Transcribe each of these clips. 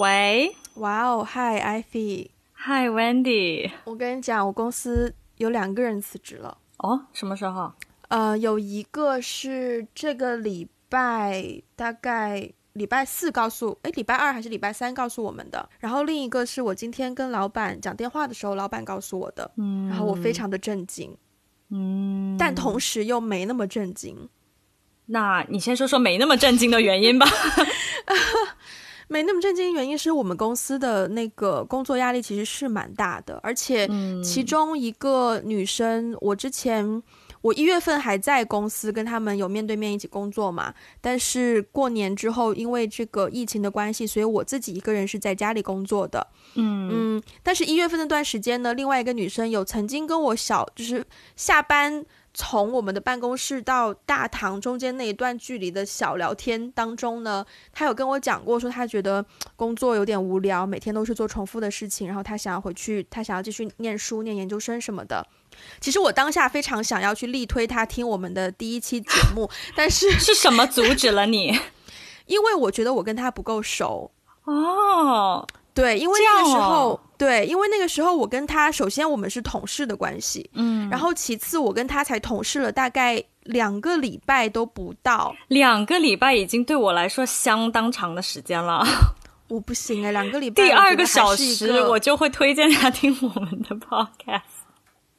喂，哇哦，嗨，Ivy，嗨，Wendy。我跟你讲，我公司有两个人辞职了。哦，什么时候？呃，有一个是这个礼拜，大概礼拜四告诉，哎，礼拜二还是礼拜三告诉我们的。然后另一个是我今天跟老板讲电话的时候，老板告诉我的。嗯。然后我非常的震惊。嗯。但同时又没那么震惊。那你先说说没那么震惊的原因吧。没那么震惊，原因是我们公司的那个工作压力其实是蛮大的，而且其中一个女生，我之前我一月份还在公司跟他们有面对面一起工作嘛，但是过年之后因为这个疫情的关系，所以我自己一个人是在家里工作的。嗯嗯，但是一月份那段时间呢，另外一个女生有曾经跟我小就是下班。从我们的办公室到大堂中间那一段距离的小聊天当中呢，他有跟我讲过，说他觉得工作有点无聊，每天都是做重复的事情，然后他想要回去，他想要继续念书、念研究生什么的。其实我当下非常想要去力推他听我们的第一期节目，但是是什么阻止了你？因为我觉得我跟他不够熟哦。对，因为那个时候，对，因为那个时候我跟他，首先我们是同事的关系，嗯，然后其次我跟他才同事了大概两个礼拜都不到，两个礼拜已经对我来说相当长的时间了，我不行哎，两个礼拜，第二个小时我就会推荐他听我们的 podcast。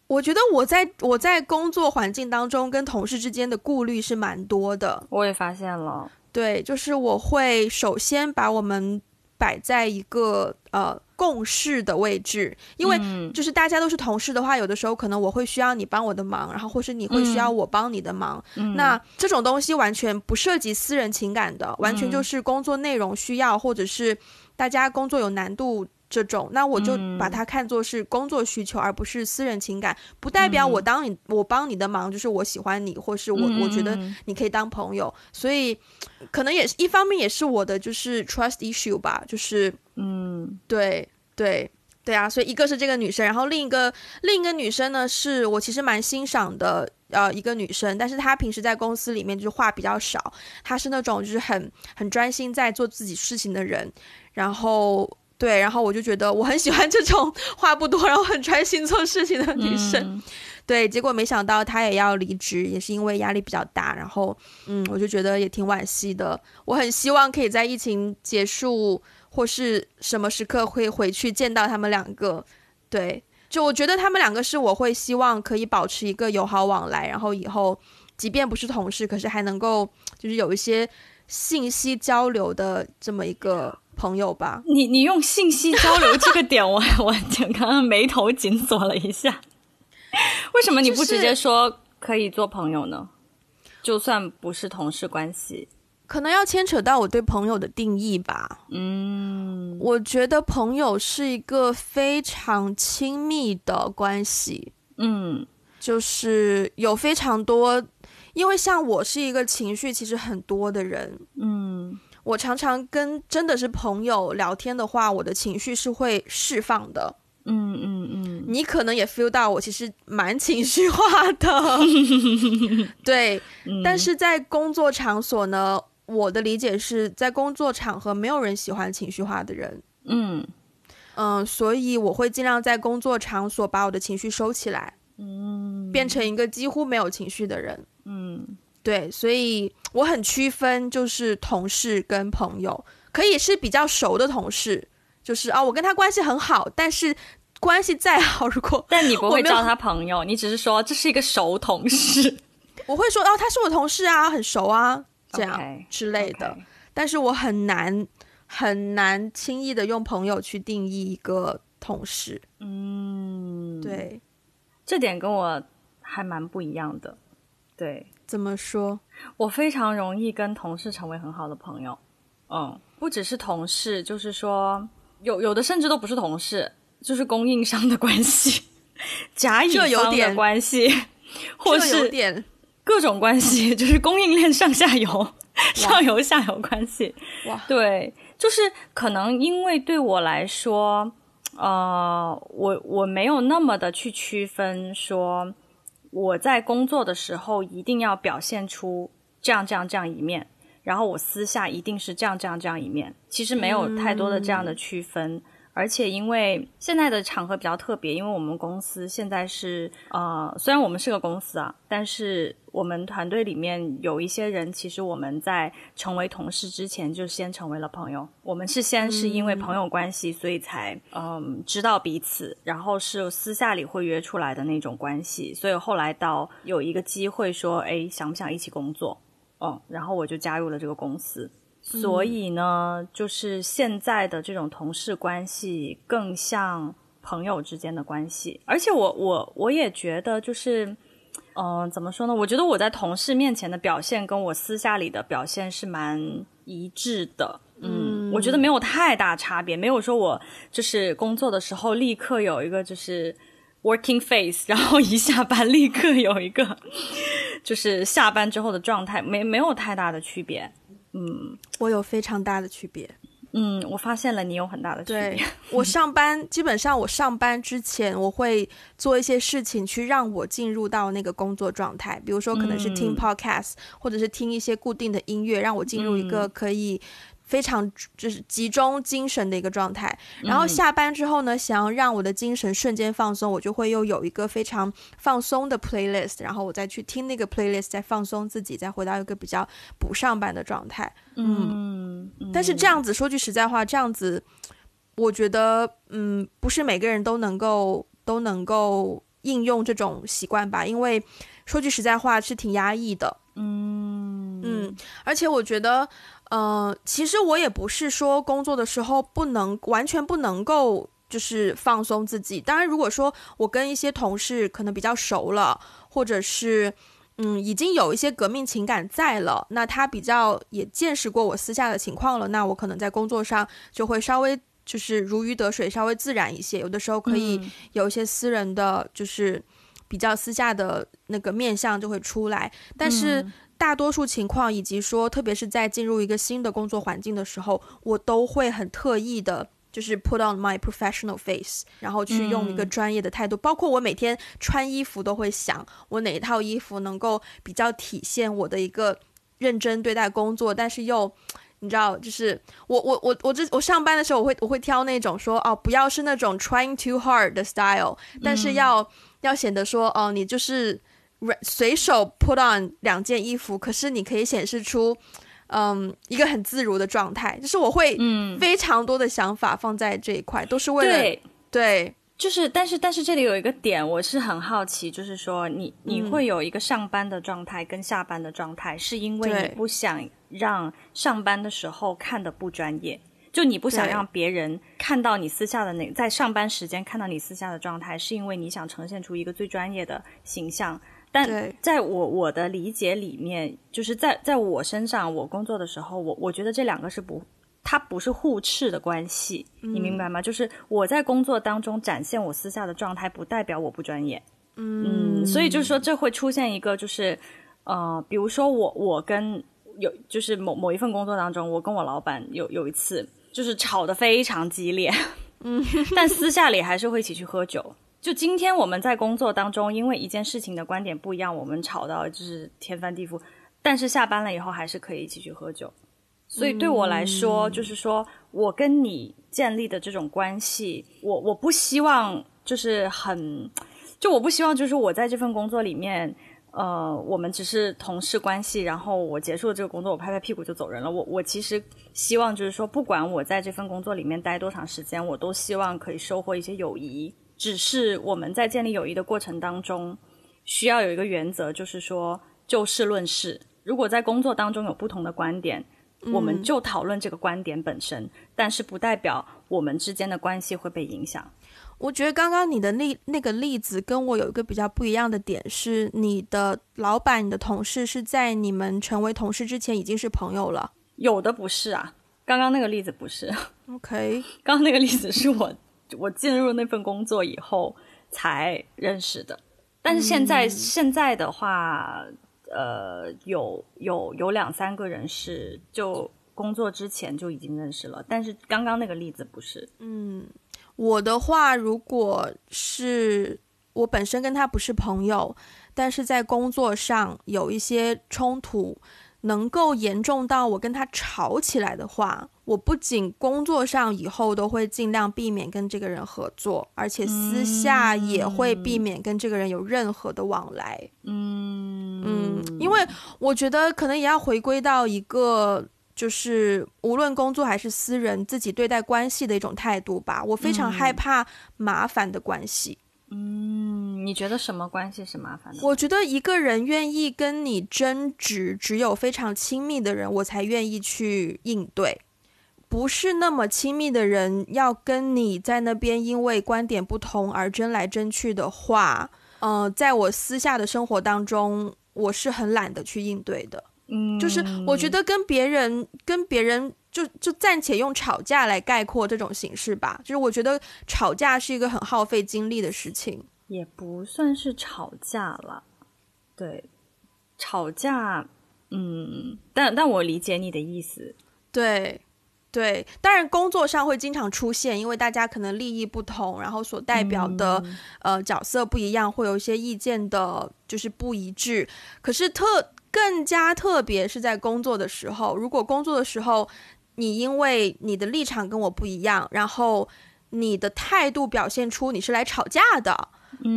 我觉得我在我在工作环境当中跟同事之间的顾虑是蛮多的，我也发现了，对，就是我会首先把我们。摆在一个呃共事的位置，因为就是大家都是同事的话，有的时候可能我会需要你帮我的忙，然后或是你会需要我帮你的忙。那这种东西完全不涉及私人情感的，完全就是工作内容需要，或者是大家工作有难度。这种，那我就把它看作是工作需求，而不是私人情感。不代表我当你我帮你的忙，就是我喜欢你，或是我我觉得你可以当朋友。所以，可能也是一方面，也是我的就是 trust issue 吧。就是，嗯，对对对啊。所以一个是这个女生，然后另一个另一个女生呢，是我其实蛮欣赏的呃一个女生，但是她平时在公司里面就是话比较少，她是那种就是很很专心在做自己事情的人，然后。对，然后我就觉得我很喜欢这种 话不多，然后很专心做事情的女生。对，结果没想到她也要离职，也是因为压力比较大。然后，嗯，我就觉得也挺惋惜的。我很希望可以在疫情结束或是什么时刻会回去见到他们两个。对，就我觉得他们两个是我会希望可以保持一个友好往来，然后以后即便不是同事，可是还能够就是有一些信息交流的这么一个。朋友吧，你你用信息交流这个点，我我刚刚眉头紧锁了一下。为什么你不直接说可以做朋友呢？就算不是同事关系，可能要牵扯到我对朋友的定义吧。嗯，我觉得朋友是一个非常亲密的关系。嗯，就是有非常多，因为像我是一个情绪其实很多的人。嗯。我常常跟真的是朋友聊天的话，我的情绪是会释放的。嗯嗯嗯，你可能也 feel 到我其实蛮情绪化的。对，但是在工作场所呢，我的理解是在工作场合没有人喜欢情绪化的人。嗯嗯，所以我会尽量在工作场所把我的情绪收起来，嗯，变成一个几乎没有情绪的人。嗯。对，所以我很区分，就是同事跟朋友，可以是比较熟的同事，就是啊，我跟他关系很好，但是关系再好，如果但你不会叫他朋友，你只是说这是一个熟同事，我会说哦，他是我同事啊，很熟啊，这样之类的，但是我很难很难轻易的用朋友去定义一个同事，嗯，对，这点跟我还蛮不一样的，对。怎么说？我非常容易跟同事成为很好的朋友。嗯，不只是同事，就是说有有的甚至都不是同事，就是供应商的关系，甲乙方的关系，或是各种关系，就是供应链上下游、上游下游关系。哇，对，就是可能因为对我来说，呃，我我没有那么的去区分说。我在工作的时候一定要表现出这样这样这样一面，然后我私下一定是这样这样这样一面，其实没有太多的这样的区分。而且因为现在的场合比较特别，因为我们公司现在是呃，虽然我们是个公司啊，但是我们团队里面有一些人，其实我们在成为同事之前就先成为了朋友。我们是先是因为朋友关系，所以才嗯知道彼此，然后是私下里会约出来的那种关系。所以后来到有一个机会说，哎，想不想一起工作？嗯，然后我就加入了这个公司。所以呢，就是现在的这种同事关系更像朋友之间的关系，而且我我我也觉得就是，嗯，怎么说呢？我觉得我在同事面前的表现跟我私下里的表现是蛮一致的，嗯，我觉得没有太大差别，没有说我就是工作的时候立刻有一个就是 working face，然后一下班立刻有一个就是下班之后的状态，没没有太大的区别。嗯，我有非常大的区别。嗯，我发现了你有很大的区别。我 上班基本上，我上班之前我会做一些事情去让我进入到那个工作状态，比如说可能是听 podcast，或者是听一些固定的音乐，让我进入一个可以。非常就是集中精神的一个状态，然后下班之后呢，想要让我的精神瞬间放松，我就会又有一个非常放松的 playlist，然后我再去听那个 playlist，再放松自己，再回到一个比较不上班的状态。嗯，但是这样子说句实在话，这样子我觉得，嗯，不是每个人都能够都能够应用这种习惯吧，因为说句实在话是挺压抑的。嗯嗯，而且我觉得。嗯，其实我也不是说工作的时候不能完全不能够就是放松自己。当然，如果说我跟一些同事可能比较熟了，或者是嗯已经有一些革命情感在了，那他比较也见识过我私下的情况了，那我可能在工作上就会稍微就是如鱼得水，稍微自然一些。有的时候可以有一些私人的就是比较私下的那个面相就会出来，但是。大多数情况，以及说，特别是在进入一个新的工作环境的时候，我都会很特意的，就是 put on my professional face，然后去用一个专业的态度。包括我每天穿衣服都会想，我哪一套衣服能够比较体现我的一个认真对待工作，但是又，你知道，就是我我我我这我上班的时候，我会我会挑那种说，哦，不要是那种 trying too hard 的 style，但是要要显得说，哦，你就是。随手 put on 两件衣服，可是你可以显示出，嗯，一个很自如的状态。就是我会，嗯，非常多的想法放在这一块，都是为了对，对。就是，但是，但是这里有一个点，我是很好奇，就是说，你你会有一个上班的状态跟下班的状态，是因为你不想让上班的时候看的不专业，就你不想让别人看到你私下的那在上班时间看到你私下的状态，是因为你想呈现出一个最专业的形象。但在我我的理解里面，就是在在我身上，我工作的时候，我我觉得这两个是不，它不是互斥的关系，你明白吗？就是我在工作当中展现我私下的状态，不代表我不专业。嗯，所以就是说，这会出现一个，就是呃，比如说我我跟有就是某某一份工作当中，我跟我老板有有一次就是吵得非常激烈，嗯，但私下里还是会一起去喝酒。就今天我们在工作当中，因为一件事情的观点不一样，我们吵到就是天翻地覆。但是下班了以后，还是可以一起去喝酒。所以对我来说，就是说我跟你建立的这种关系，我我不希望就是很，就我不希望就是我在这份工作里面，呃，我们只是同事关系，然后我结束了这个工作，我拍拍屁股就走人了。我我其实希望就是说，不管我在这份工作里面待多长时间，我都希望可以收获一些友谊。只是我们在建立友谊的过程当中，需要有一个原则，就是说就事论事。如果在工作当中有不同的观点，我们就讨论这个观点本身，但是不代表我们之间的关系会被影响。我觉得刚刚你的例那个例子跟我有一个比较不一样的点是，你的老板、你的同事是在你们成为同事之前已经是朋友了。有的不是啊，刚刚那个例子不是。OK，刚刚那个例子是我。我进入那份工作以后才认识的，但是现在现在的话，呃，有有有两三个人是就工作之前就已经认识了，但是刚刚那个例子不是。嗯，我的话，如果是我本身跟他不是朋友，但是在工作上有一些冲突，能够严重到我跟他吵起来的话，我不仅工作上以后都会尽量避免跟这个人合作，而且私下也会避免跟这个人有任何的往来。嗯嗯，因为我觉得可能也要回归到一个。就是无论工作还是私人，自己对待关系的一种态度吧。我非常害怕麻烦的关系。嗯，你觉得什么关系是麻烦的？我觉得一个人愿意跟你争执，只有非常亲密的人，我才愿意去应对。不是那么亲密的人，要跟你在那边因为观点不同而争来争去的话，嗯，在我私下的生活当中，我是很懒得去应对的。嗯，就是我觉得跟别人跟别人就就暂且用吵架来概括这种形式吧。就是我觉得吵架是一个很耗费精力的事情，也不算是吵架了。对，吵架，嗯，但但我理解你的意思。对，对，当然工作上会经常出现，因为大家可能利益不同，然后所代表的呃角色不一样，会有一些意见的就是不一致。可是特。更加特别是在工作的时候，如果工作的时候你因为你的立场跟我不一样，然后你的态度表现出你是来吵架的，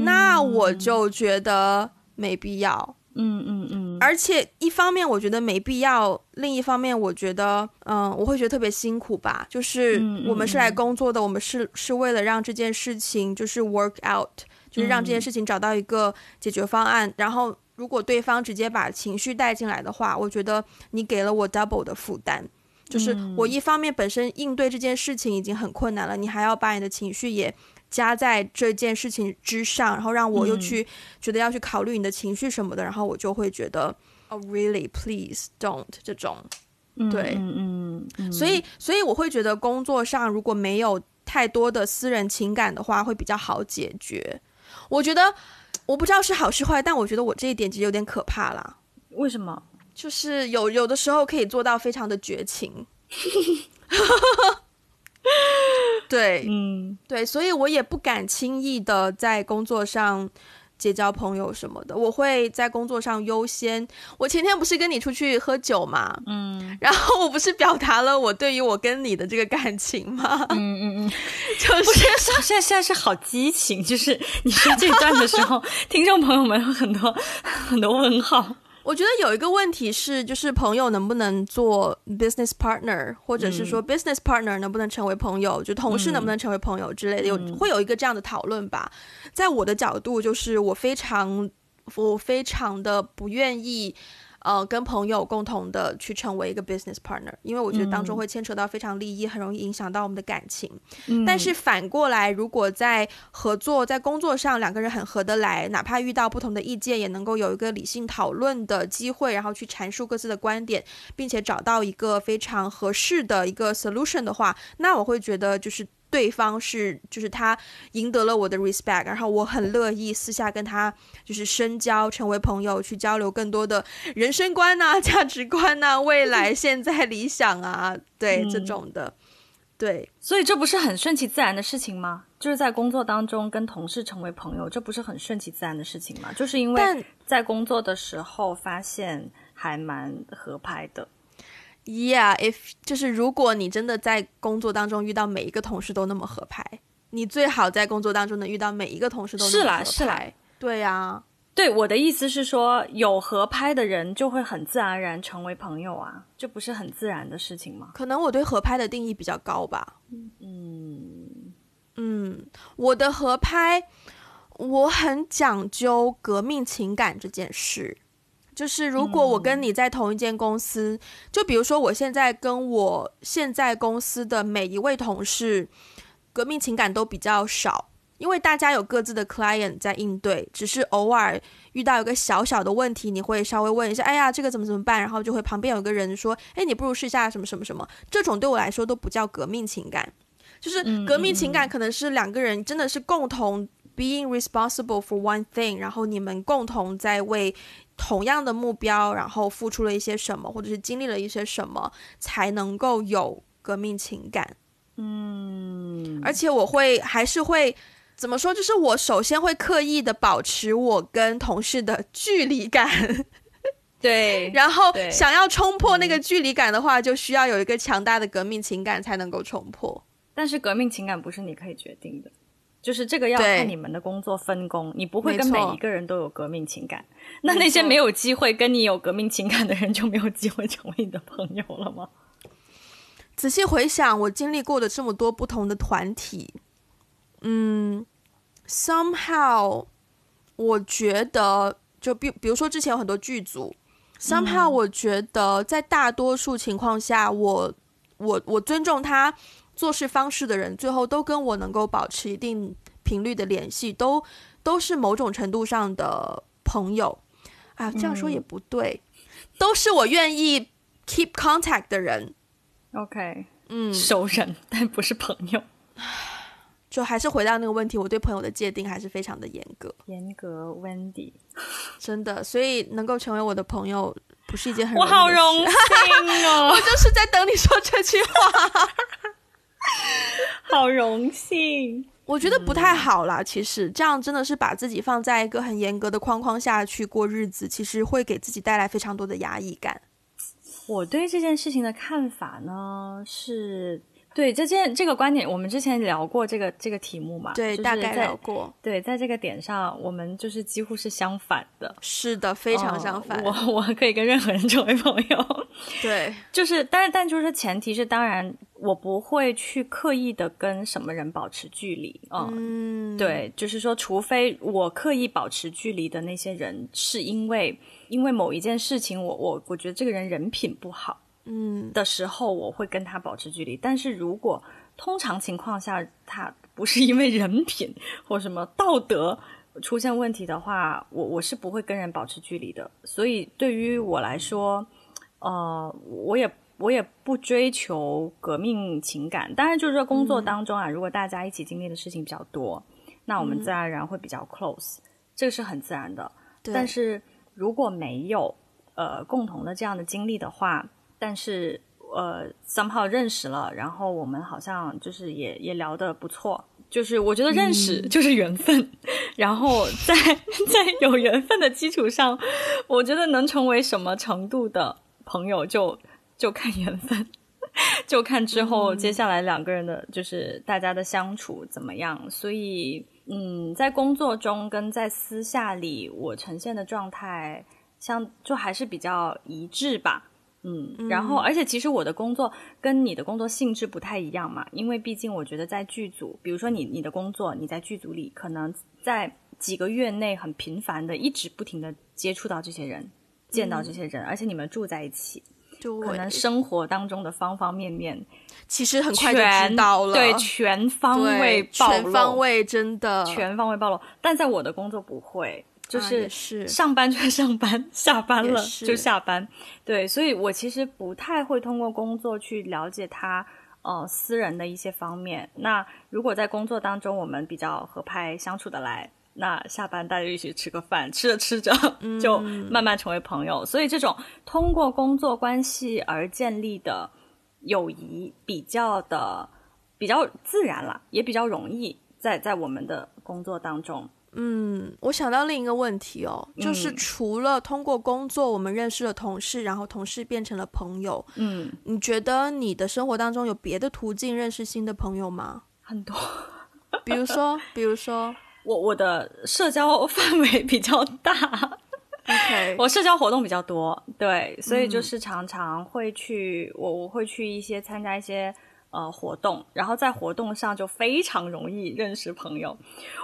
那我就觉得没必要。嗯嗯嗯。而且一方面我觉得没必要，另一方面我觉得，嗯，我会觉得特别辛苦吧。就是我们是来工作的，我们是是为了让这件事情就是 work out，就是让这件事情找到一个解决方案，然后。如果对方直接把情绪带进来的话，我觉得你给了我 double 的负担，就是我一方面本身应对这件事情已经很困难了，你还要把你的情绪也加在这件事情之上，然后让我又去觉得要去考虑你的情绪什么的，然后我就会觉得，Oh really please don't 这种，对，嗯嗯，所以所以我会觉得工作上如果没有太多的私人情感的话，会比较好解决。我觉得。我不知道是好是坏，但我觉得我这一点其实有点可怕啦。为什么？就是有有的时候可以做到非常的绝情。对，嗯，对，所以我也不敢轻易的在工作上。结交朋友什么的，我会在工作上优先。我前天不是跟你出去喝酒嘛，嗯，然后我不是表达了我对于我跟你的这个感情吗？嗯嗯嗯，就是现在现在是好激情，就是你说这段的时候，听众朋友们有很多很多问号。我觉得有一个问题是，就是朋友能不能做 business partner，或者是说 business partner 能不能成为朋友，就同事能不能成为朋友之类的，有会有一个这样的讨论吧。在我的角度，就是我非常我非常的不愿意。呃，跟朋友共同的去成为一个 business partner，因为我觉得当中会牵扯到非常利益，很容易影响到我们的感情。但是反过来，如果在合作、在工作上两个人很合得来，哪怕遇到不同的意见，也能够有一个理性讨论的机会，然后去阐述各自的观点，并且找到一个非常合适的一个 solution 的话，那我会觉得就是。对方是，就是他赢得了我的 respect，然后我很乐意私下跟他就是深交，成为朋友，去交流更多的人生观呐、价值观呐、未来、现在、理想啊，对这种的，对，所以这不是很顺其自然的事情吗？就是在工作当中跟同事成为朋友，这不是很顺其自然的事情吗？就是因为在工作的时候发现还蛮合拍的。Yeah，if 就是如果你真的在工作当中遇到每一个同事都那么合拍，你最好在工作当中能遇到每一个同事都是啦是啦，对呀，对我的意思是说，有合拍的人就会很自然而然成为朋友啊，这不是很自然的事情吗？可能我对合拍的定义比较高吧。嗯嗯，我的合拍，我很讲究革命情感这件事。就是如果我跟你在同一间公司，就比如说我现在跟我现在公司的每一位同事，革命情感都比较少，因为大家有各自的 client 在应对，只是偶尔遇到一个小小的问题，你会稍微问一下，哎呀，这个怎么怎么办？然后就会旁边有个人说，哎，你不如试一下什么什么什么，这种对我来说都不叫革命情感，就是革命情感可能是两个人真的是共同 being responsible for one thing，然后你们共同在为。同样的目标，然后付出了一些什么，或者是经历了一些什么，才能够有革命情感。嗯，而且我会还是会怎么说？就是我首先会刻意的保持我跟同事的距离感，对，然后想要冲破那个距离感的话，就需要有一个强大的革命情感才能够冲破。但是革命情感不是你可以决定的，就是这个要看你们的工作分工。你不会跟每一个人都有革命情感，那那些没有机会跟你有革命情感的人就没有机会成为你的朋友了吗？仔细回想，我经历过的这么多不同的团体，嗯，somehow，我觉得就比比如说之前有很多剧组，somehow，我觉得在大多数情况下，我我我尊重他做事方式的人，最后都跟我能够保持一定频率的联系，都都是某种程度上的朋友。啊，这样说也不对，都是我愿意 keep contact 的人。OK，嗯，熟人，但不是朋友，就还是回到那个问题，我对朋友的界定还是非常的严格。严格，Wendy，真的，所以能够成为我的朋友，不是一件很我好荣幸哦，我就是在等你说这句话，好荣幸。我觉得不太好啦，其实这样真的是把自己放在一个很严格的框框下去过日子，其实会给自己带来非常多的压抑感。我对这件事情的看法呢，是对这件这个观点，我们之前聊过这个这个题目嘛？对，大概聊过。对，在这个点上，我们就是几乎是相反的。是的，非常相反。我 我可以跟任何人成为朋友。对，就是，但是但就是前提是，当然我不会去刻意的跟什么人保持距离。嗯，对，就是说，除非我刻意保持距离的那些人，是因为。因为某一件事情，我我我觉得这个人人品不好，嗯的时候，我会跟他保持距离。但是如果通常情况下他不是因为人品或什么道德出现问题的话，我我是不会跟人保持距离的。所以对于我来说，呃，我也我也不追求革命情感。当然，就是说工作当中啊，如果大家一起经历的事情比较多，那我们自然而然会比较 close，这个是很自然的。但是。如果没有呃共同的这样的经历的话，但是呃 somehow 认识了，然后我们好像就是也也聊得不错，就是我觉得认识就是缘分，然后在 在有缘分的基础上，我觉得能成为什么程度的朋友就就看缘分，就看之后接下来两个人的就是大家的相处怎么样，所以。嗯，在工作中跟在私下里，我呈现的状态相就还是比较一致吧。嗯，然后而且其实我的工作跟你的工作性质不太一样嘛，因为毕竟我觉得在剧组，比如说你你的工作，你在剧组里可能在几个月内很频繁的一直不停的接触到这些人，见到这些人，而且你们住在一起。可能生活当中的方方面面，其实很快就知道了。对，全方位暴露，全方位真的全方位暴露。但在我的工作不会，就是上班就上班，下班了就下班。对，所以我其实不太会通过工作去了解他呃私人的一些方面。那如果在工作当中我们比较合拍相处的来。那下班大家一起吃个饭，吃着吃着就慢慢成为朋友，所以这种通过工作关系而建立的友谊比较的比较自然了，也比较容易在在我们的工作当中。嗯，我想到另一个问题哦，就是除了通过工作我们认识了同事，然后同事变成了朋友，嗯，你觉得你的生活当中有别的途径认识新的朋友吗？很多，比如说，比如说。我我的社交范围比较大，OK，我社交活动比较多，对，所以就是常常会去，我我会去一些参加一些呃活动，然后在活动上就非常容易认识朋友。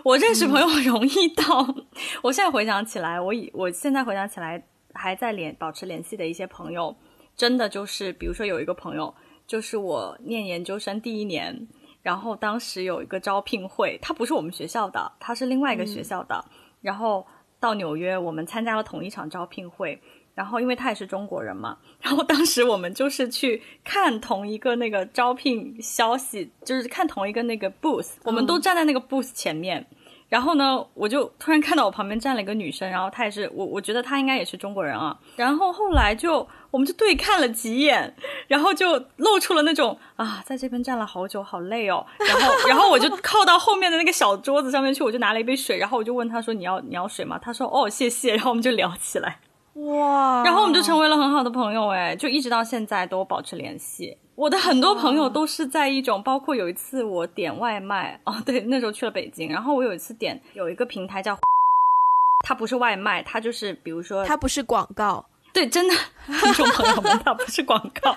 我认识朋友容易到，我现在回想起来，我以我现在回想起来还在联保持联系的一些朋友，真的就是，比如说有一个朋友，就是我念研究生第一年。然后当时有一个招聘会，他不是我们学校的，他是另外一个学校的。然后到纽约，我们参加了同一场招聘会。然后因为他也是中国人嘛，然后当时我们就是去看同一个那个招聘消息，就是看同一个那个 booth，我们都站在那个 booth 前面。然后呢，我就突然看到我旁边站了一个女生，然后她也是我，我觉得她应该也是中国人啊。然后后来就我们就对看了几眼，然后就露出了那种啊，在这边站了好久，好累哦。然后，然后我就靠到后面的那个小桌子上面去，我就拿了一杯水，然后我就问她说：“你要你要水吗？”她说：“哦，谢谢。”然后我们就聊起来。哇，然后我们就成为了很好的朋友，哎，就一直到现在都保持联系。我的很多朋友都是在一种，包括有一次我点外卖，哦，对，那时候去了北京，然后我有一次点有一个平台叫，它不是外卖，它就是比如说它不是广告，对，真的，听众朋友们，它不是广告，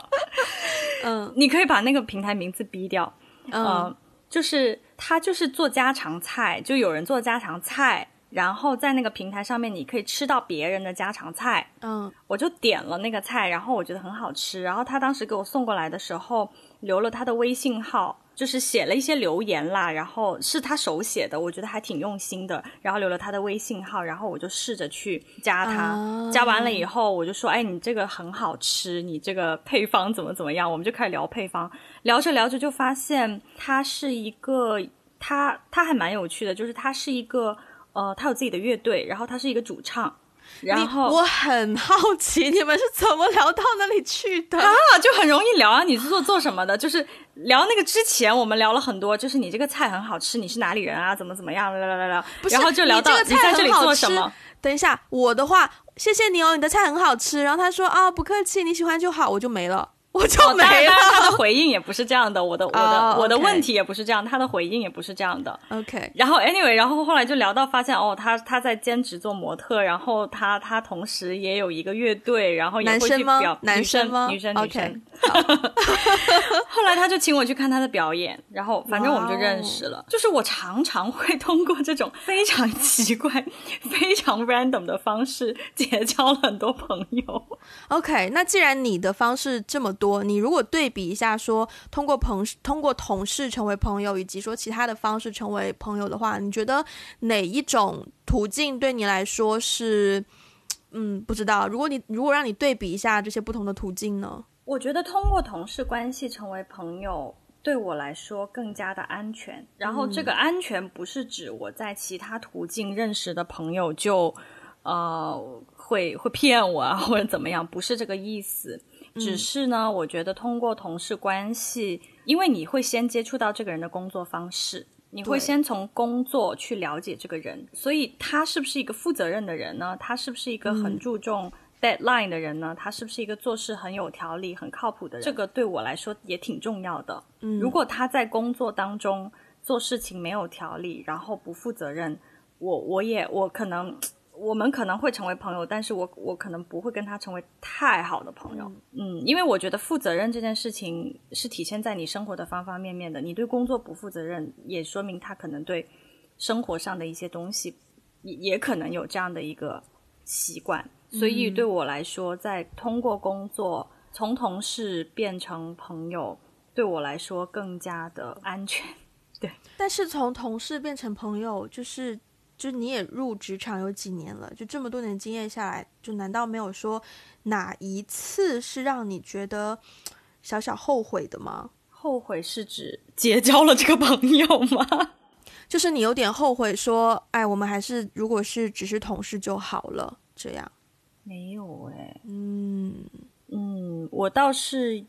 嗯。你可以把那个平台名字逼掉，嗯。呃，就是他就是做家常菜，就有人做家常菜，然后在那个平台上面你可以吃到别人的家常菜，嗯。我就点了那个菜，然后我觉得很好吃，然后他当时给我送过来的时候留了他的微信号，就是写了一些留言啦，然后是他手写的，我觉得还挺用心的，然后留了他的微信号，然后我就试着去加他，啊。加完了以后我就说，哎，你这个很好吃，你这个配方怎么怎么样，我们就开始聊配方，聊着聊着就发现他是一个，他他还蛮有趣的，就是他是一个。呃，他有自己的乐队，然后他是一个主唱，然后我很好奇你们是怎么聊到那里去的？啊，就很容易聊啊。你是做做什么的？就是聊那个之前，我们聊了很多，就是你这个菜很好吃，你是哪里人啊？怎么怎么样？聊聊聊聊，然后就聊到你在这里做什么。等一下，我的话，谢谢你哦，你的菜很好吃。然后他说啊，不客气，你喜欢就好，我就没了，我就没当然他。的回应也不是这样的，我的我的、哦我的 OK 问题也不是这样，他的回应也不是这样的。OK，然后 anyway，然后后来就聊到发现哦，他他在兼职做模特，然后他他同时也有一个乐队，然后也会男生吗去表男女生生吗女生女 OK 生。后来他就请我去看他的表演，然后反正我们就认识哦了。就是我常常会通过这种非常奇怪、非常 random 的方式结交了很多朋友。OK，那既然你的方式这么多，你如果对比一下说，通过朋通过同事成为朋友，以及说其他的方式成为朋友的话，你觉得哪一种途径对你来说是，嗯，不知道。如果你如果让你对比一下这些不同的途径呢？我觉得通过同事关系成为朋友，对我来说更加的安全。然后这个安全不是指我在其他途径认识的朋友就呃会会骗我啊或者怎么样，不是这个意思。只是呢，我觉得通过同事关系，因为你会先接触到这个人的工作方式，你会先从工作去了解这个人，所以他是不是一个负责任的人呢？他是不是一个很注重 deadline 的人呢？他是不是一个做事很有条理、很靠谱的人？这个对我来说也挺重要的。嗯如果他在工作当中做事情没有条理，然后不负责任，我我也我可能我们可能会成为朋友，但是我我可能不会跟他成为太好的朋友。嗯因为我觉得负责任这件事情是体现在你生活的方方面面的。你对工作不负责任，也说明他可能对生活上的一些东西也也可能有这样的一个习惯。所以对我来说，在通过工作从同事变成朋友，对我来说更加的安全。对但是从同事变成朋友，就是就你也入职场有几年了，就这么多年经验下来，就难道没有说哪一次是让你觉得小小后悔的吗？后悔是指结交了这个朋友吗？就是你有点后悔说，哎，我们还是如果是只是同事就好了，这样。没有哎、嗯嗯，我倒是，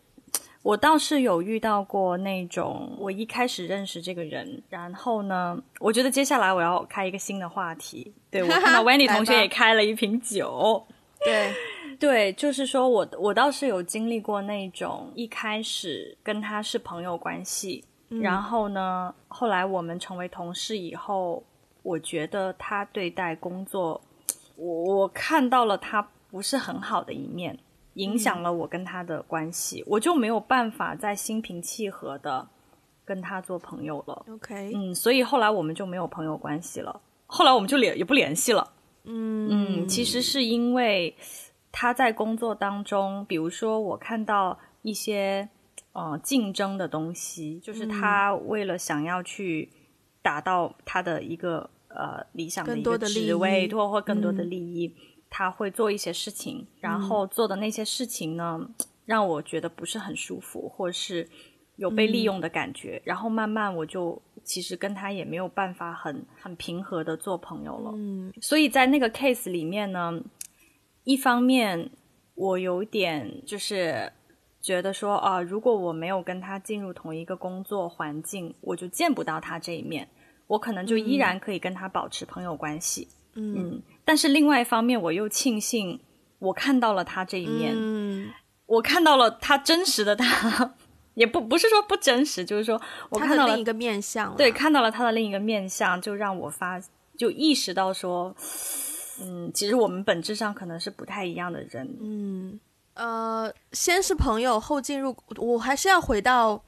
我倒是有遇到过那种，我一开始认识这个人，然后呢，我觉得接下来我要开一个新的话题。对我看到 Wendy 同学也开了一瓶酒，对，对，就是说我我倒是有经历过那种一开始跟他是朋友关系，然后呢，后来我们成为同事以后，我觉得他对待工作，我我看到了他不是很好的一面，影响了我跟他的关系，我就没有办法再心平气和的跟他做朋友了。OK，嗯，所以后来我们就没有朋友关系了，后来我们就联也不联系了。嗯嗯，其实是因为他在工作当中，比如说我看到一些呃竞争的东西，就是他为了想要去达到他的一个呃理想的一个更多的利职位益或或更多的嗯利益，他会做一些事情，然后做的那些事情呢，让我觉得不是很舒服，或是有被利用的感觉，然后慢慢我就其实跟他也没有办法很很平和的做朋友了。嗯。所以在那个 case 里面呢，一方面我有点就是觉得说啊，如果我没有跟他进入同一个工作环境，我就见不到他这一面，我可能就依然可以跟他保持朋友关系。嗯。嗯，但是另外一方面，我又庆幸我看到了他这一面，嗯，我看到了他真实的他，也不不是说不真实，就是说我看到了另一个面相，对，看到了他的另一个面相，就让我发就意识到说，嗯，其实我们本质上可能是不太一样的人，嗯，呃，先是朋友，后进入，我还是要回到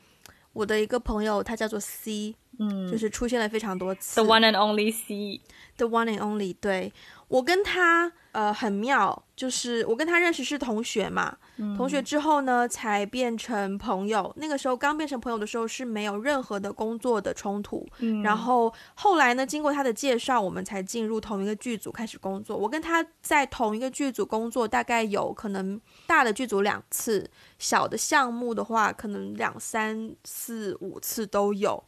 我的一个朋友，他叫做 C，嗯，就是出现了非常多次，The one and only C，The one and only，对。我跟他呃很妙，就是我跟他认识是同学嘛，同学之后呢才变成朋友。那个时候刚变成朋友的时候是没有任何的工作的冲突，然后后来呢经过他的介绍，我们才进入同一个剧组开始工作。我跟他在同一个剧组工作，大概有可能大的剧组两次，小的项目的话可能两三四五次都有。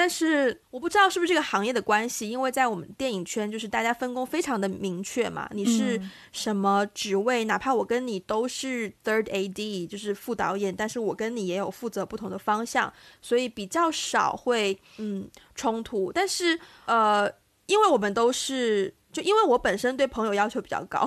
但是我不知道是不是这个行业的关系，因为在我们电影圈，就是大家分工非常的明确嘛。你是什么职位，哪怕我跟你都是 third AD，就是副导演，但是我跟你也有负责不同的方向，所以比较少会嗯冲突。但是呃，因为我们都是，就因为我本身对朋友要求比较高，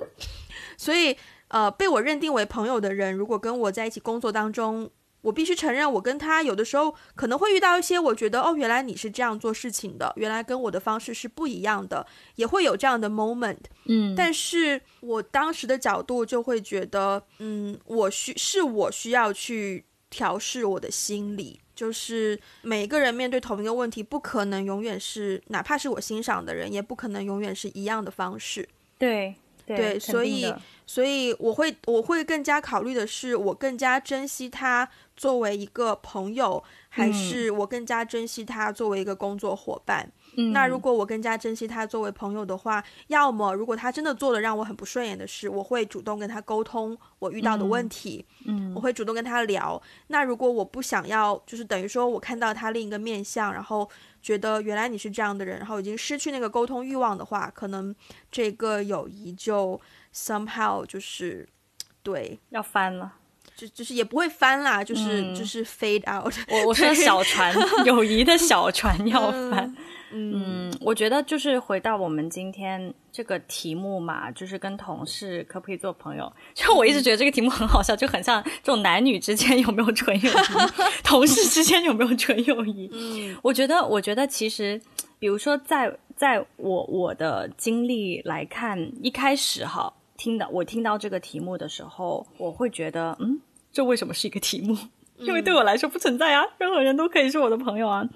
所以呃，被我认定为朋友的人，如果跟我在一起工作当中。我必须承认，我跟他有的时候可能会遇到一些，我觉得哦，原来你是这样做事情的，原来跟我的方式是不一样的，也会有这样的 moment。嗯，但是我当时的角度就会觉得，嗯，我需是我需要去调试我的心理，就是每一个人面对同一个问题，不可能永远是，哪怕是我欣赏的人，也不可能永远是一样的方式。对对，所以所以我会我会更加考虑的是，我更加珍惜他。作为一个朋友，还是我更加珍惜他作为一个工作伙伴。那如果我更加珍惜他作为朋友的话，要么如果他真的做了让我很不顺眼的事，我会主动跟他沟通我遇到的问题。嗯，我会主动跟他聊。那如果我不想要，就是等于说我看到他另一个面相，然后觉得原来你是这样的人，然后已经失去那个沟通欲望的话，可能这个友谊就 somehow 就是对要翻了。就就是也不会翻啦，就是就是 fade out。我我说小船，友谊的小船要翻。嗯，我觉得就是回到我们今天这个题目嘛，就是跟同事可不可以做朋友？就我一直觉得这个题目很好笑，就很像这种男女之间有没有纯友谊，同事之间有没有纯友谊。嗯，我觉得，我觉得其实，比如说在在我我的经历来看，一开始哈听到我听到这个题目的时候，我会觉得嗯。这为什么是一个题目？因为对我来说不存在啊，任何人都可以是我的朋友啊。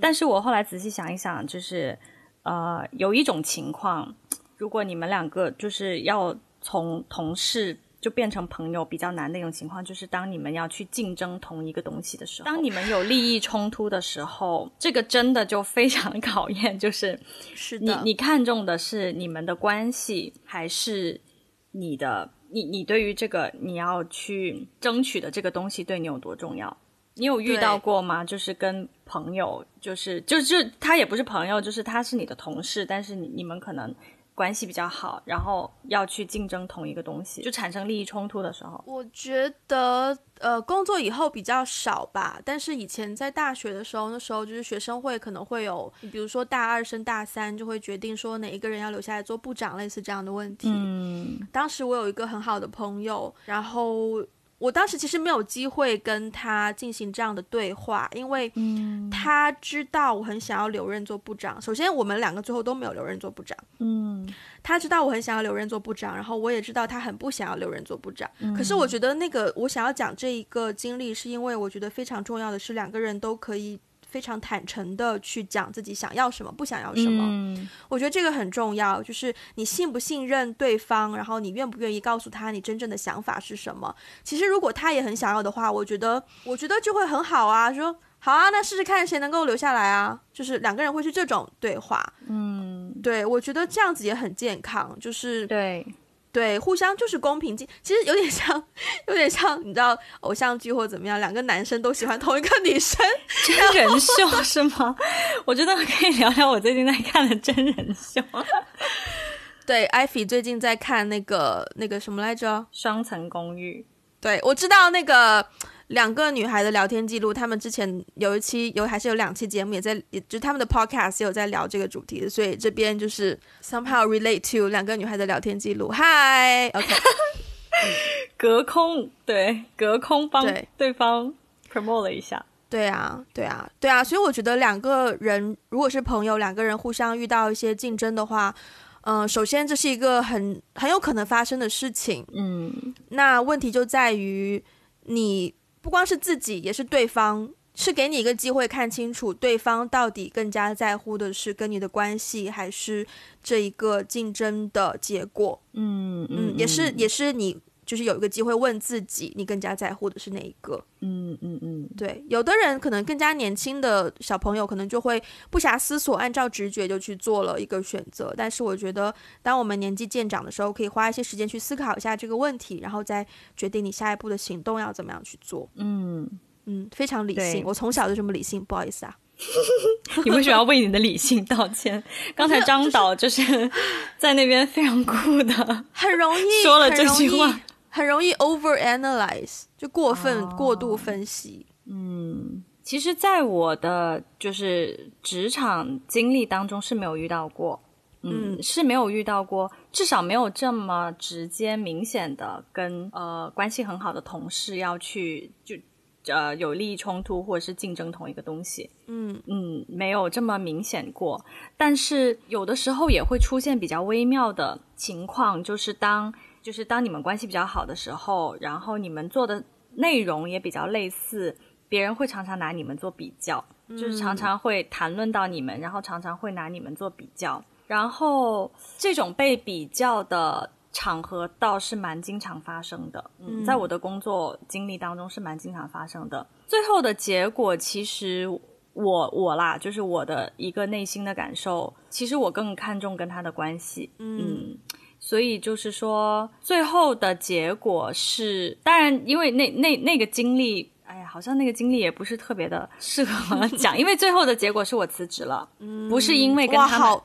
但是我后来仔细想一想，就是呃，有一种情况，如果你们两个就是要从同事就变成朋友比较难的一种情况，就是当你们要去竞争同一个东西的时候，当你们有利益冲突的时候，这个真的就非常 考验，就是是你你看重的是你们的关系，还是你的？你你对于这个你要去争取的这个东西对你有多重要？你有遇到过吗？就是跟朋友，就是就就他也不是朋友，就是他是你的同事，但是你你们可能。关系比较好，然后要去竞争同一个东西，就产生利益冲突的时候，我觉得呃，工作以后比较少吧。但是以前在大学的时候，那时候就是学生会可能会有，比如说大二升大三就会决定说哪一个人要留下来做部长，类似这样的问题。嗯，当时我有一个很好的朋友，然后。我当时其实没有机会跟他进行这样的对话，因为他知道我很想要留任做部长。首先，我们两个最后都没有留任做部长。嗯，他知道我很想要留任做部长，然后我也知道他很不想要留任做部长。可是我觉得那个我想要讲这一个经历，是因为我觉得非常重要的是两个人都可以。非常坦诚的去讲自己想要什么，不想要什么。嗯，我觉得这个很重要，就是你信不信任对方，然后你愿不愿意告诉他你真正的想法是什么。其实如果他也很想要的话，我觉得，我觉得就会很好啊。说好啊，那试试看谁能够留下来啊。就是两个人会是这种对话。嗯，对，我觉得这样子也很健康。就是对。对，互相就是公平竞，其实有点像，有点像，你知道偶像剧或怎么样，两个男生都喜欢同一个女生，真人秀是吗？我觉得可以聊聊我最近在看的真人秀。对，艾菲最近在看那个那个什么来着，《双层公寓》。对，我知道那个。两个女孩的聊天记录，他们之前有一期有还是有两期节目也在，也就他们的 podcast 也有在聊这个主题的，所以这边就是 somehow relate to 两个女孩的聊天记录。Hi，OK，隔空对隔空帮对对方 promote 了一下。对啊，对啊，对啊，所以我觉得两个人如果是朋友，两个人互相遇到一些竞争的话，嗯、首先这是一个很很有可能发生的事情。嗯那问题就在于你不光是自己，也是对方，是给你一个机会看清楚对方到底更加在乎的是跟你的关系，还是这一个竞争的结果。嗯嗯，也是也是你就是有一个机会问自己，你更加在乎的是哪一个？嗯嗯嗯对，有的人可能更加年轻的小朋友，可能就会不暇思索，按照直觉就去做了一个选择。但是我觉得，当我们年纪渐长的时候，可以花一些时间去思考一下这个问题，然后再决定你下一步的行动要怎么样去做。嗯，嗯，非常理性，我从小就这么理性，不好意思啊。你为什么要为你的理性道歉？刚才张导就是 在那边非常酷的很容易说了这句话。很容易 over analyze，就过分、哦。过度分析。嗯，其实，在我的就是职场经历当中是没有遇到过，嗯，嗯。是没有遇到过，至少没有这么直接明显的跟呃关系很好的同事要去就呃有利益冲突或者是竞争同一个东西，嗯。嗯，没有这么明显过，但是有的时候也会出现比较微妙的情况，就是当就是当你们关系比较好的时候，然后你们做的内容也比较类似，别人会常常拿你们做比较，就是常常会谈论到你们，然后常常会拿你们做比较，然后这种被比较的场合倒是蛮经常发生的，嗯，在我的工作经历当中是蛮经常发生的。最后的结果其实我我啦，就是我的一个内心的感受，其实我更看重跟他的关系，嗯。所以就是说，最后的结果是，当然，因为那那那个经历，哎呀，好像那个经历也不是特别的适合 讲，因为最后的结果是我辞职了，不是因为跟，他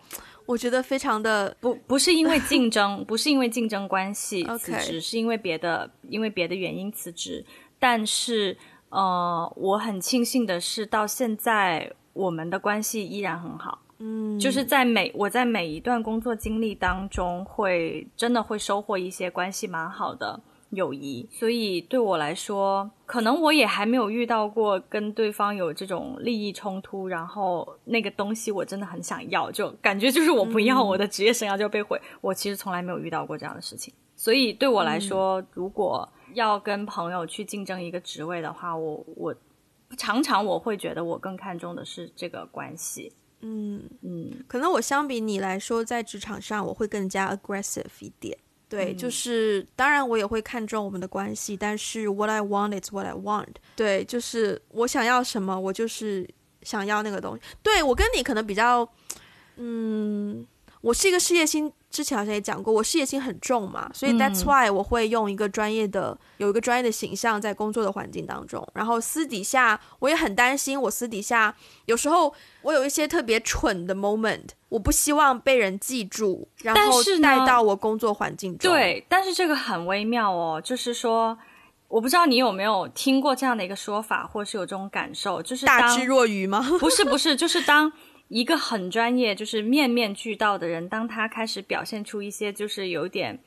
我觉得非常的不不是因为 竞争，不是因为竞争关系辞职是因为别的，因为别的原因辞职。但是，呃，我很庆幸的是，到现在我们的关系依然很好。嗯，就是在每我在每一段工作经历当中会，真的会收获一些关系蛮好的友谊。所以对我来说，可能我也还没有遇到过跟对方有这种利益冲突，然后那个东西我真的很想要，就感觉就是我不要，我的职业生涯就被毁。我其实从来没有遇到过这样的事情。所以对我来说，如果要跟朋友去竞争一个职位的话，我我常常我会觉得我更看重的是这个关系。嗯。嗯可能我相比你来说，在职场上我会更加 aggressive 一点。对，就是当然我也会看重我们的关系，但是 what I want is what I want。对，就是我想要什么，我就是想要那个东西。对我跟你可能比较，嗯，我是一个事业心，之前好像也讲过，我事业心很重嘛，所以 that's why 我会用一个专业的，有一个专业的形象在工作的环境当中，然后私底下我也很担心，我私底下有时候我有一些特别蠢的 moment，我不希望被人记住，然后但是带到我工作环境中。，对，但是这个很微妙哦，就是说，我不知道你有没有听过这样的一个说法，或是有这种感受，就是大智若愚吗？不是不是，就是当一个很专业、就是面面俱到的人，当他开始表现出一些就是有点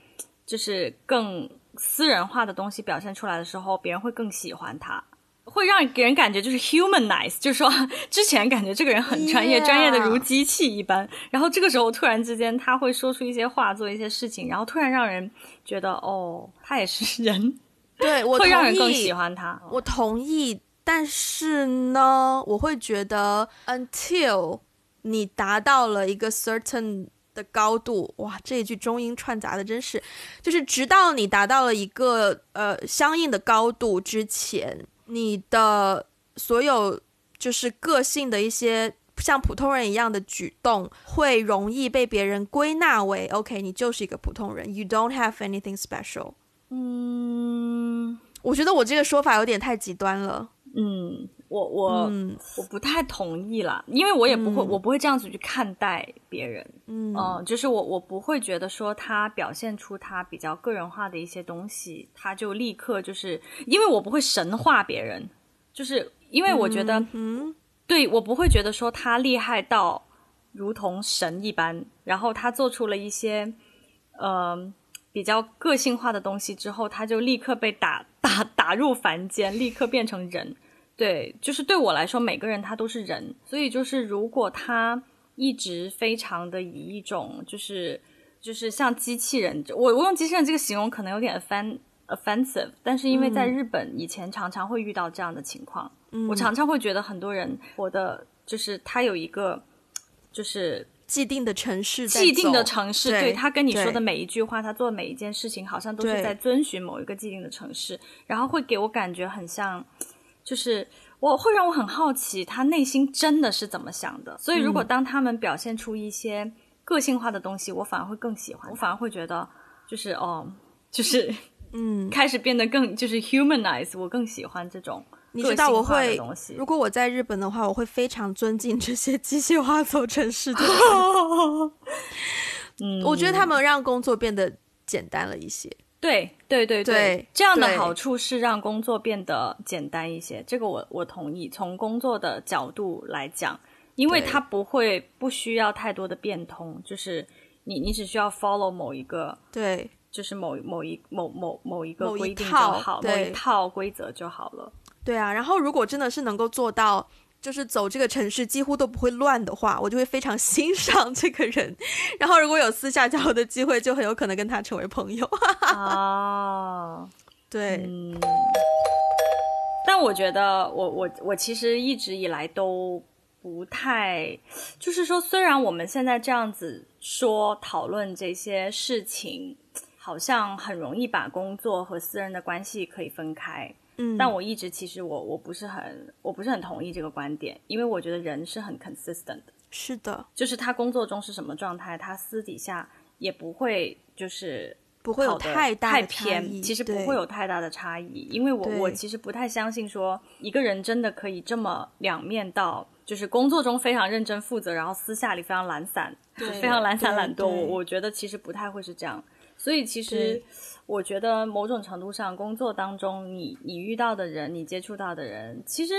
就是更私人化的东西表现出来的时候，别人会更喜欢他。会让给人感觉就是 humanize，就是说之前感觉这个人很专业专业的如机器一般，然后这个时候突然之间他会说出一些话，做一些事情，然后突然让人觉得哦，他也是人，对我会让人更喜欢他。我同意，但是呢，我会觉得，until 你达到了一个 certain 的高度，哇，这一句中英串杂的真是，就是直到你达到了一个呃相应的高度之前，你的所有就是个性的一些。像普通人一样的举动，会容易被别人归纳为 “OK”，你就是一个普通人，You don't have anything special。嗯我觉得我这个说法有点太极端了。嗯，我我我不太同意啦，因为我也不会，我不会这样子去看待别人。嗯，就是我我不会觉得说他表现出他比较个人化的一些东西，他就立刻就是，因为我不会神化别人，就是因为我觉得，嗯，对我不会觉得说他厉害到如同神一般，然后他做出了一些，嗯。比较个性化的东西之后，他就立刻被打 打打入凡间，立刻变成人。对，就是对我来说，每个人他都是人，所以就是如果他一直非常的以一种就是就是像机器人，我我用机器人这个形容可能有点 offend offensive，但是因为在日本以前常常会遇到这样的情况，我常常会觉得很多人活的就是他有一个就是。既定的城市，既定的城市，对他跟你说的每一句话，他做的每一件事情，好像都是在遵循某一个既定的城市，然后会给我感觉很像，就是我会让我很好奇他内心真的是怎么想的。所以，如果当他们表现出一些个性化的东西，我反而会更喜欢，我反而会觉得就是哦，就是 嗯，开始变得更就是 humanize，我更喜欢这种。你知道我会，如果我在日本的话，我会非常尊敬这些机械化走城市的。嗯，我觉得他们让工作变得简单了一些。对对对对，这样的好处是让工作变得简单一些。这个我我同意。从工作的角度来讲，因为它不会不需要太多的变通，就是你你只需要 follow 某一个对，就是某某一某某某一个规定就好，某一套规则就好了。对啊，然后如果真的是能够做到，就是走这个城市几乎都不会乱的话，我就会非常 欣赏这个人。然后如果有私下交流的机会，就很有可能跟他成为朋友。哦，对。但我觉得，我我我其实一直以来都不太，就是说，虽然我们现在这样子说讨论这些事情，好像很容易把工作和私人的关系可以分开。嗯，但我一直其实我我不是很我不是很同意这个观点，因为我觉得人是很 consistent 的。是的，就是他工作中是什么状态，他私底下也不会就是不会有太大太偏，其实不会有太大的差异。因为我我其实不太相信说一个人真的可以这么两面到，就是工作中非常认真负责，然后私下里非常懒散，非常懒散懒惰。我我觉得其实不太会是这样，所以其实。我觉得某种程度上，工作当中你你遇到的人，你接触到的人，其实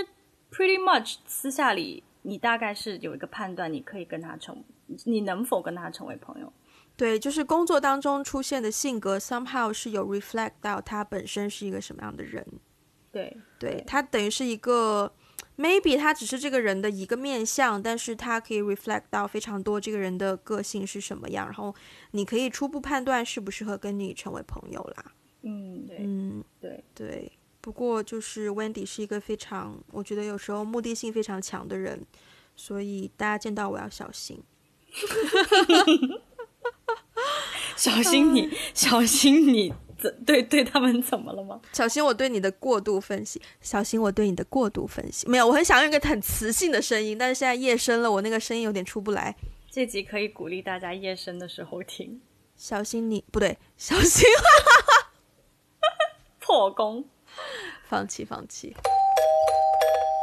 pretty much 私下里你大概是有一个判断，你可以跟他成，你能否跟他成为朋友？对，就是工作当中出现的性格，somehow 是有 reflect 到他本身是一个什么样的人。对，对他等于是一个。Maybe 他只是这个人的一个面相，但是他可以 reflect 到非常多这个人的个性是什么样，然后你可以初步判断适不适合跟你成为朋友啦。嗯，对，嗯，对对。不过就是 Wendy 是一个非常，我觉得有时候目的性非常强的人，所以大家见到我要小心。小心你，小心你。对对他们怎么了吗？小心我对你的过度分析，小心我对你的过度分析。没有，我很想用一个很磁性的声音，但是现在夜深了，我那个声音有点出不来。这集可以鼓励大家夜深的时候听。小心你，不对，小心 破功，放弃放弃。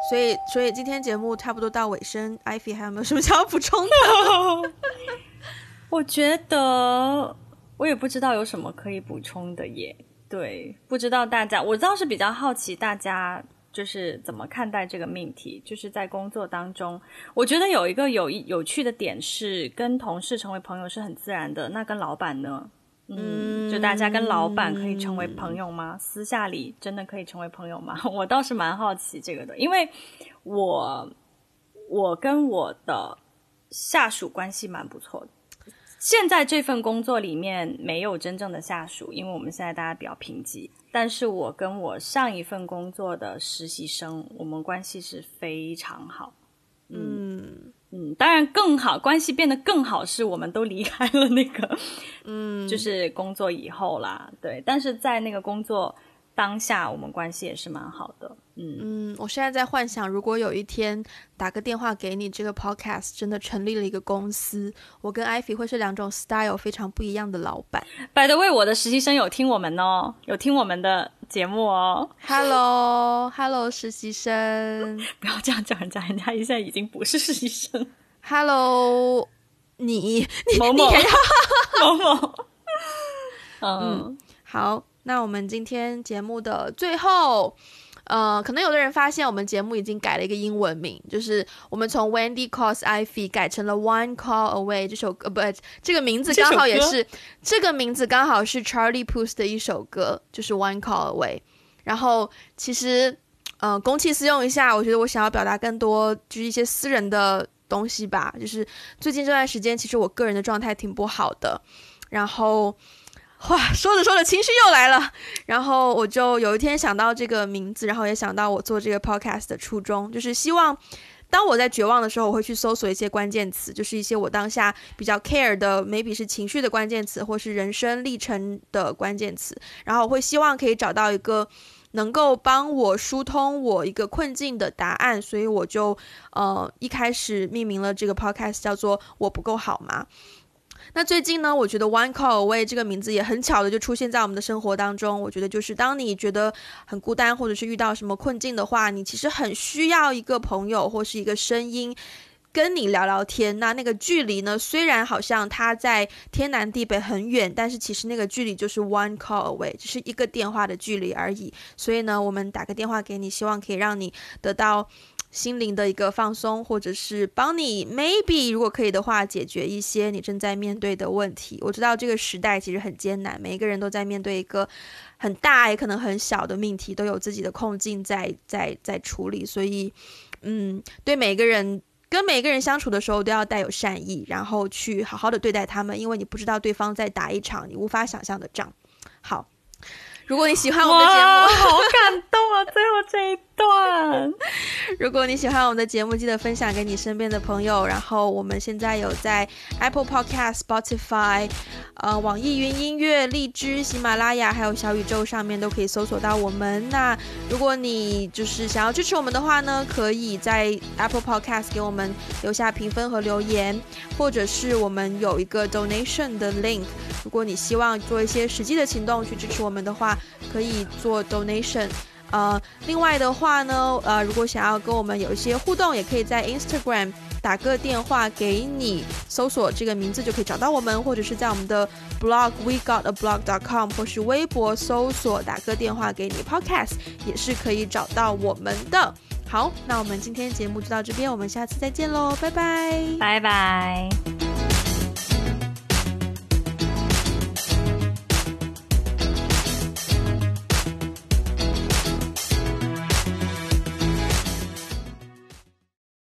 所以，所以今天节目差不多到尾声，Ivy 还有没有什么想要补充的？我觉得。我也不知道有什么可以补充的耶。对，不知道大家，我倒是比较好奇大家就是怎么看待这个命题。就是在工作当中，我觉得有一个有有趣的点是，跟同事成为朋友是很自然的。那跟老板呢？嗯，就大家跟老板可以成为朋友吗？私下里真的可以成为朋友吗？我倒是蛮好奇这个的，因为我我跟我的下属关系蛮不错的。现在这份工作里面没有真正的下属，因为我们现在大家比较贫瘠。但是我跟我上一份工作的实习生，我们关系是非常好。嗯嗯，当然更好，关系变得更好是我们都离开了那个，嗯，就是工作以后啦。对，但是在那个工作。当下我们关系也是蛮好的，嗯。嗯，我现在在幻想，如果有一天打个电话给你，这个 podcast 真的成立了一个公司，我跟 Ivy 会是两种 style 非常不一样的老板。By the way，我的实习生有听我们哦，有听我们的节目哦。Hello，Hello，实习生，不要这样叫人家，人家现在已经不是实习生。Hello，你某某。某某，嗯，好，那我们今天节目的最后。呃，可能有的人发现我们节目已经改了一个英文名，就是我们从 Wendy Calls Ivy 改成了 One Call Away 这首歌，不，这个名字刚好也是这个名字刚好是 Charlie Puth 的一首歌，就是 One Call Away。然后其实，呃，公器私用一下，我觉得我想要表达更多就是一些私人的东西吧。就是最近这段时间，其实我个人的状态挺不好的，然后。哇，说着说着情绪又来了，然后我就有一天想到这个名字，然后也想到我做这个 podcast 的初衷，就是希望当我在绝望的时候，我会去搜索一些关键词，就是一些我当下比较 care 的，maybe 是情绪的关键词，或是人生历程的关键词，然后我会希望可以找到一个能够帮我疏通我一个困境的答案，所以我就呃一开始命名了这个 podcast 叫做我不够好吗？那最近呢，我觉得 One Call Away 这个名字也很巧的就出现在我们的生活当中。我觉得就是当你觉得很孤单，或者是遇到什么困境的话，你其实很需要一个朋友或是一个声音跟你聊聊天。那那个距离呢，虽然好像它在天南地北很远，但是其实那个距离就是 One Call Away，只是一个电话的距离而已。所以呢，我们打个电话给你，希望可以让你得到。心灵的一个放松，或者是帮你 maybe 如果可以的话，解决一些你正在面对的问题。我知道这个时代其实很艰难，每一个人都在面对一个很大也可能很小的命题，都有自己的困境在在在处理。所以，嗯，对每个人跟每个人相处的时候都要带有善意，然后去好好的对待他们，因为你不知道对方在打一场你无法想象的仗。好。如果你喜欢我们的节目，好感动啊！最后这一段。如果你喜欢我们的节目，记得分享给你身边的朋友。然后我们现在有在 Apple Podcast、Spotify、呃网易云音乐、荔枝、喜马拉雅还有小宇宙上面都可以搜索到我们。那如果你就是想要支持我们的话呢，可以在 Apple Podcast 给我们留下评分和留言，或者是我们有一个 Donation 的 link。如果你希望做一些实际的行动去支持我们的话，可以做 donation。呃，另外的话呢，呃，如果想要跟我们有一些互动，也可以在 Instagram 打个电话给你，搜索这个名字就可以找到我们，或者是在我们的 blog we got a blog dot com 或是微博搜索打个电话给你 podcast 也是可以找到我们的。好，那我们今天节目就到这边，我们下次再见喽，拜拜，拜拜。